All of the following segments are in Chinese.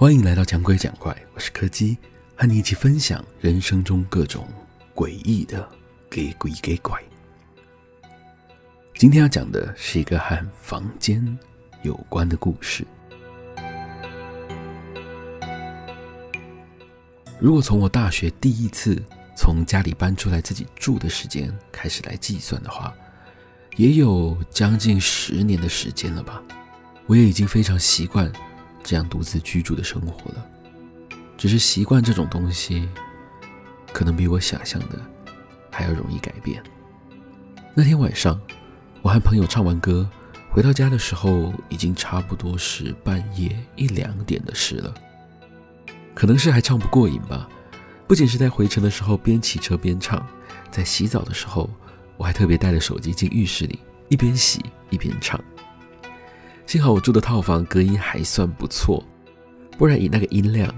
欢迎来到讲鬼讲怪，我是柯基，和你一起分享人生中各种诡异的给鬼给怪。今天要讲的是一个和房间有关的故事。如果从我大学第一次从家里搬出来自己住的时间开始来计算的话，也有将近十年的时间了吧。我也已经非常习惯。这样独自居住的生活了，只是习惯这种东西，可能比我想象的还要容易改变。那天晚上，我和朋友唱完歌，回到家的时候，已经差不多是半夜一两点的事了。可能是还唱不过瘾吧，不仅是在回程的时候边骑车边唱，在洗澡的时候，我还特别带着手机进浴室里，一边洗一边唱。幸好我住的套房隔音还算不错，不然以那个音量，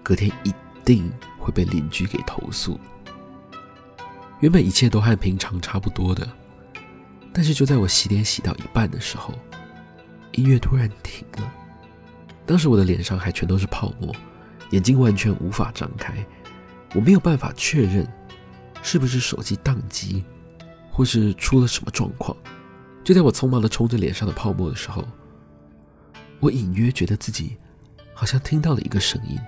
隔天一定会被邻居给投诉。原本一切都和平常差不多的，但是就在我洗脸洗到一半的时候，音乐突然停了。当时我的脸上还全都是泡沫，眼睛完全无法张开，我没有办法确认是不是手机宕机，或是出了什么状况。就在我匆忙的冲着脸上的泡沫的时候，我隐约觉得自己好像听到了一个声音，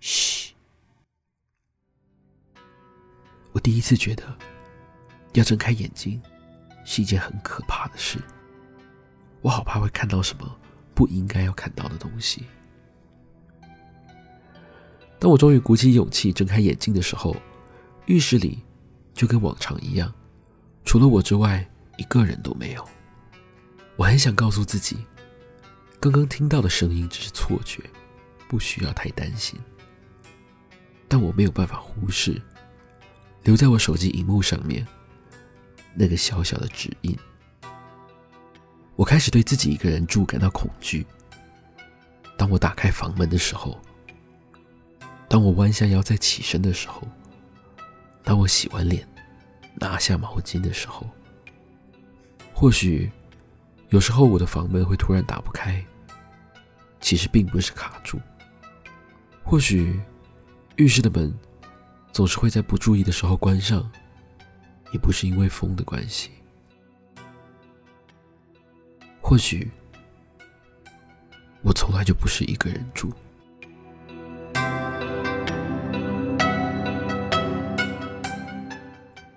嘘。我第一次觉得要睁开眼睛是一件很可怕的事，我好怕会看到什么不应该要看到的东西。当我终于鼓起勇气睁开眼睛的时候，浴室里就跟往常一样，除了我之外，一个人都没有。我很想告诉自己，刚刚听到的声音只是错觉，不需要太担心。但我没有办法忽视留在我手机荧幕上面那个小小的指印。我开始对自己一个人住感到恐惧。当我打开房门的时候，当我弯下腰再起身的时候，当我洗完脸拿下毛巾的时候，或许。有时候我的房门会突然打不开，其实并不是卡住。或许浴室的门总是会在不注意的时候关上，也不是因为风的关系。或许我从来就不是一个人住。